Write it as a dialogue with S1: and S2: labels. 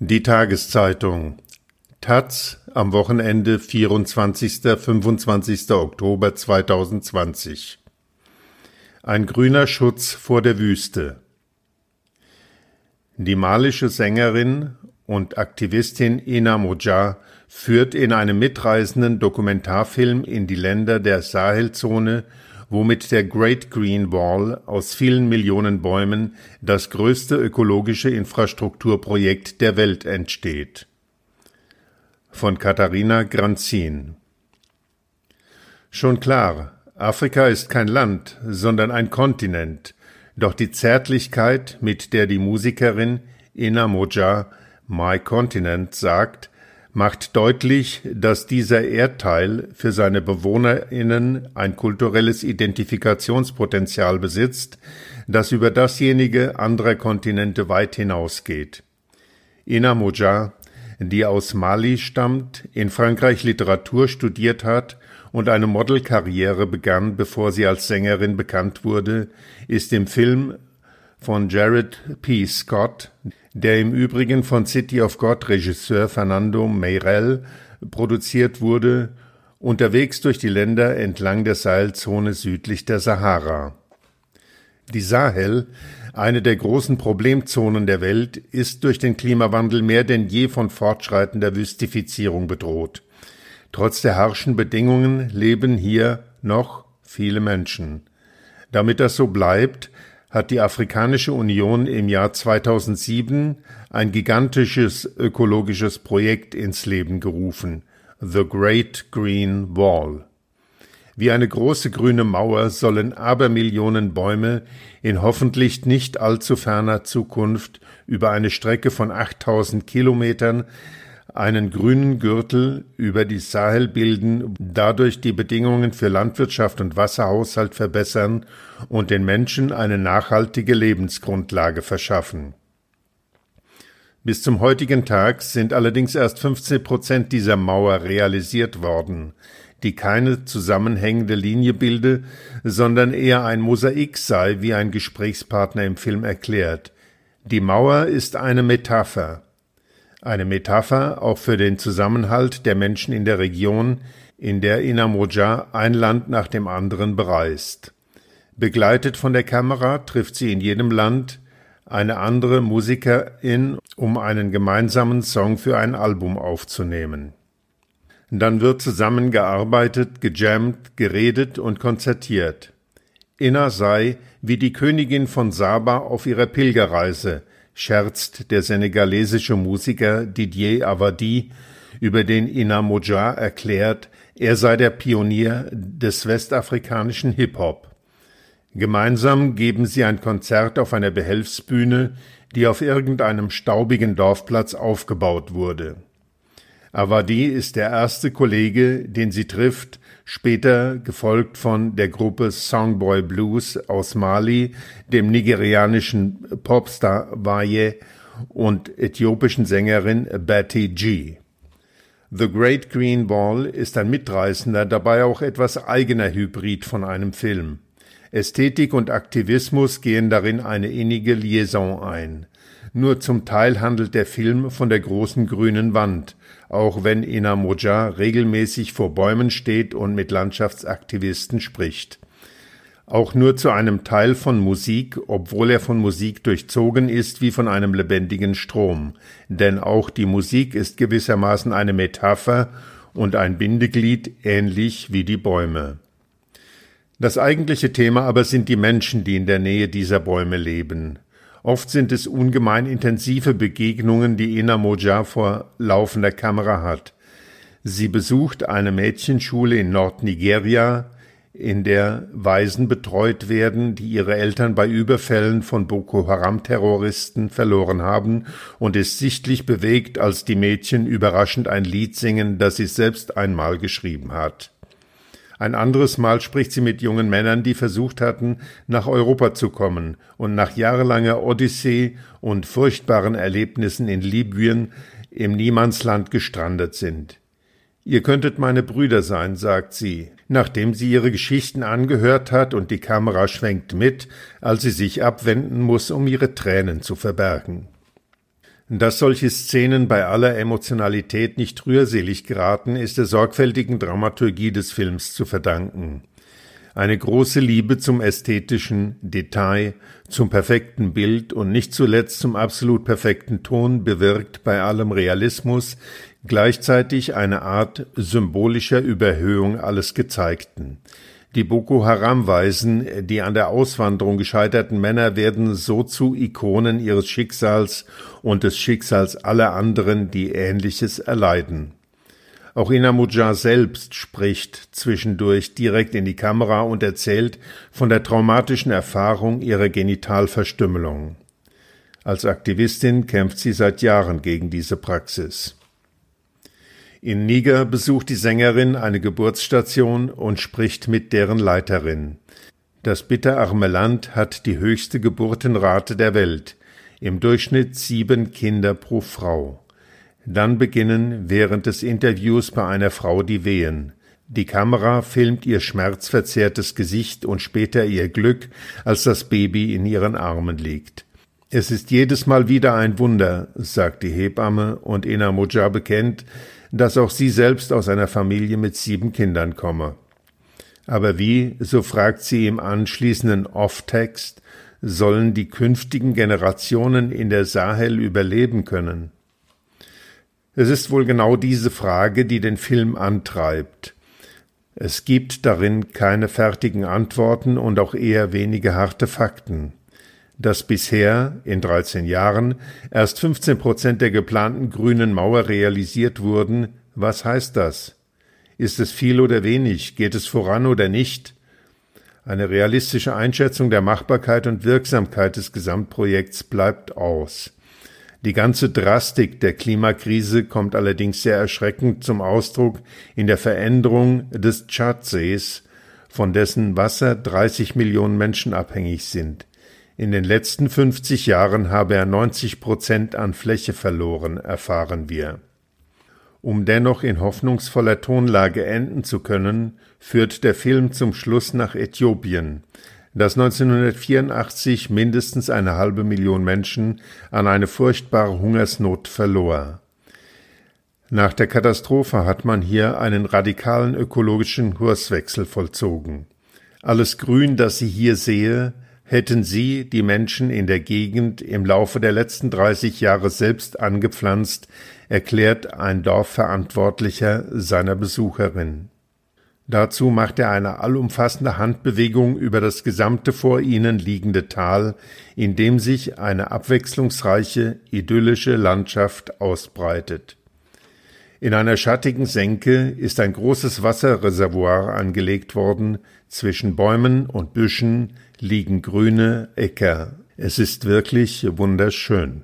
S1: Die Tageszeitung Taz am Wochenende 24. 25. Oktober 2020 Ein grüner Schutz vor der Wüste Die malische Sängerin und Aktivistin Ina Moja führt in einem mitreißenden Dokumentarfilm in die Länder der Sahelzone womit der Great Green Wall aus vielen Millionen Bäumen das größte ökologische Infrastrukturprojekt der Welt entsteht. Von Katharina Granzin Schon klar, Afrika ist kein Land, sondern ein Kontinent, doch die Zärtlichkeit, mit der die Musikerin Ina Moja My Continent sagt, macht deutlich, dass dieser Erdteil für seine BewohnerInnen ein kulturelles Identifikationspotenzial besitzt, das über dasjenige anderer Kontinente weit hinausgeht. Ina Moja, die aus Mali stammt, in Frankreich Literatur studiert hat und eine Modelkarriere begann, bevor sie als Sängerin bekannt wurde, ist im Film von Jared P. Scott, der im Übrigen von City of God Regisseur Fernando Meirel produziert wurde, unterwegs durch die Länder entlang der Sahelzone südlich der Sahara. Die Sahel, eine der großen Problemzonen der Welt, ist durch den Klimawandel mehr denn je von fortschreitender Wüstifizierung bedroht. Trotz der harschen Bedingungen leben hier noch viele Menschen. Damit das so bleibt, hat die Afrikanische Union im Jahr 2007 ein gigantisches ökologisches Projekt ins Leben gerufen, The Great Green Wall. Wie eine große grüne Mauer sollen Abermillionen Bäume in hoffentlich nicht allzu ferner Zukunft über eine Strecke von 8000 Kilometern einen grünen Gürtel über die Sahel bilden, dadurch die Bedingungen für Landwirtschaft und Wasserhaushalt verbessern und den Menschen eine nachhaltige Lebensgrundlage verschaffen. Bis zum heutigen Tag sind allerdings erst 15 Prozent dieser Mauer realisiert worden, die keine zusammenhängende Linie bilde, sondern eher ein Mosaik sei, wie ein Gesprächspartner im Film erklärt. Die Mauer ist eine Metapher, eine Metapher auch für den Zusammenhalt der Menschen in der Region, in der Inamoja ein Land nach dem anderen bereist. Begleitet von der Kamera trifft sie in jedem Land eine andere Musikerin, um einen gemeinsamen Song für ein Album aufzunehmen. Dann wird zusammengearbeitet, gejammt, geredet und konzertiert. Inna sei wie die Königin von Saba auf ihrer Pilgerreise, scherzt der senegalesische Musiker Didier Avadi, über den Ina Moja erklärt, er sei der Pionier des westafrikanischen Hip-Hop. Gemeinsam geben sie ein Konzert auf einer Behelfsbühne, die auf irgendeinem staubigen Dorfplatz aufgebaut wurde. Avadi ist der erste Kollege, den sie trifft, später gefolgt von der Gruppe Songboy Blues aus Mali, dem nigerianischen Popstar Waye und äthiopischen Sängerin Betty G. The Great Green Ball ist ein mitreißender, dabei auch etwas eigener Hybrid von einem Film. Ästhetik und Aktivismus gehen darin eine innige Liaison ein. Nur zum Teil handelt der Film von der großen grünen Wand, auch wenn Ina Moja regelmäßig vor Bäumen steht und mit Landschaftsaktivisten spricht. Auch nur zu einem Teil von Musik, obwohl er von Musik durchzogen ist wie von einem lebendigen Strom, denn auch die Musik ist gewissermaßen eine Metapher und ein Bindeglied ähnlich wie die Bäume. Das eigentliche Thema aber sind die Menschen, die in der Nähe dieser Bäume leben. Oft sind es ungemein intensive Begegnungen, die Ina Moja vor laufender Kamera hat. Sie besucht eine Mädchenschule in Nordnigeria, in der Waisen betreut werden, die ihre Eltern bei Überfällen von Boko Haram-Terroristen verloren haben und ist sichtlich bewegt, als die Mädchen überraschend ein Lied singen, das sie selbst einmal geschrieben hat. Ein anderes Mal spricht sie mit jungen Männern, die versucht hatten, nach Europa zu kommen und nach jahrelanger Odyssee und furchtbaren Erlebnissen in Libyen im Niemandsland gestrandet sind. Ihr könntet meine Brüder sein, sagt sie, nachdem sie ihre Geschichten angehört hat und die Kamera schwenkt mit, als sie sich abwenden muss, um ihre Tränen zu verbergen. Dass solche Szenen bei aller Emotionalität nicht rührselig geraten, ist der sorgfältigen Dramaturgie des Films zu verdanken. Eine große Liebe zum ästhetischen Detail, zum perfekten Bild und nicht zuletzt zum absolut perfekten Ton bewirkt bei allem Realismus gleichzeitig eine Art symbolischer Überhöhung alles Gezeigten. Die Boko Haram-Weisen, die an der Auswanderung gescheiterten Männer, werden so zu Ikonen ihres Schicksals und des Schicksals aller anderen, die Ähnliches erleiden. Auch Inamuja selbst spricht zwischendurch direkt in die Kamera und erzählt von der traumatischen Erfahrung ihrer Genitalverstümmelung. Als Aktivistin kämpft sie seit Jahren gegen diese Praxis. In Niger besucht die Sängerin eine Geburtsstation und spricht mit deren Leiterin. Das bitterarme Land hat die höchste Geburtenrate der Welt, im Durchschnitt sieben Kinder pro Frau. Dann beginnen während des Interviews bei einer Frau die Wehen. Die Kamera filmt ihr schmerzverzerrtes Gesicht und später ihr Glück, als das Baby in ihren Armen liegt. Es ist jedes Mal wieder ein Wunder, sagt die Hebamme, und Ina Muja bekennt, dass auch sie selbst aus einer Familie mit sieben Kindern komme. Aber wie, so fragt sie im anschließenden Off-Text, sollen die künftigen Generationen in der Sahel überleben können? Es ist wohl genau diese Frage, die den Film antreibt. Es gibt darin keine fertigen Antworten und auch eher wenige harte Fakten. Dass bisher, in 13 Jahren, erst 15 Prozent der geplanten grünen Mauer realisiert wurden, was heißt das? Ist es viel oder wenig? Geht es voran oder nicht? Eine realistische Einschätzung der Machbarkeit und Wirksamkeit des Gesamtprojekts bleibt aus. Die ganze Drastik der Klimakrise kommt allerdings sehr erschreckend zum Ausdruck in der Veränderung des Tschadsees, von dessen Wasser 30 Millionen Menschen abhängig sind. In den letzten 50 Jahren habe er 90 Prozent an Fläche verloren, erfahren wir. Um dennoch in hoffnungsvoller Tonlage enden zu können, führt der Film zum Schluss nach Äthiopien, dass 1984 mindestens eine halbe Million Menschen an eine furchtbare Hungersnot verlor. Nach der Katastrophe hat man hier einen radikalen ökologischen Kurswechsel vollzogen. Alles Grün, das sie hier sehe, hätten sie, die Menschen in der Gegend, im Laufe der letzten 30 Jahre selbst angepflanzt, erklärt ein Dorfverantwortlicher seiner Besucherin. Dazu macht er eine allumfassende Handbewegung über das gesamte vor ihnen liegende Tal, in dem sich eine abwechslungsreiche, idyllische Landschaft ausbreitet. In einer schattigen Senke ist ein großes Wasserreservoir angelegt worden, zwischen Bäumen und Büschen liegen grüne Äcker. Es ist wirklich wunderschön.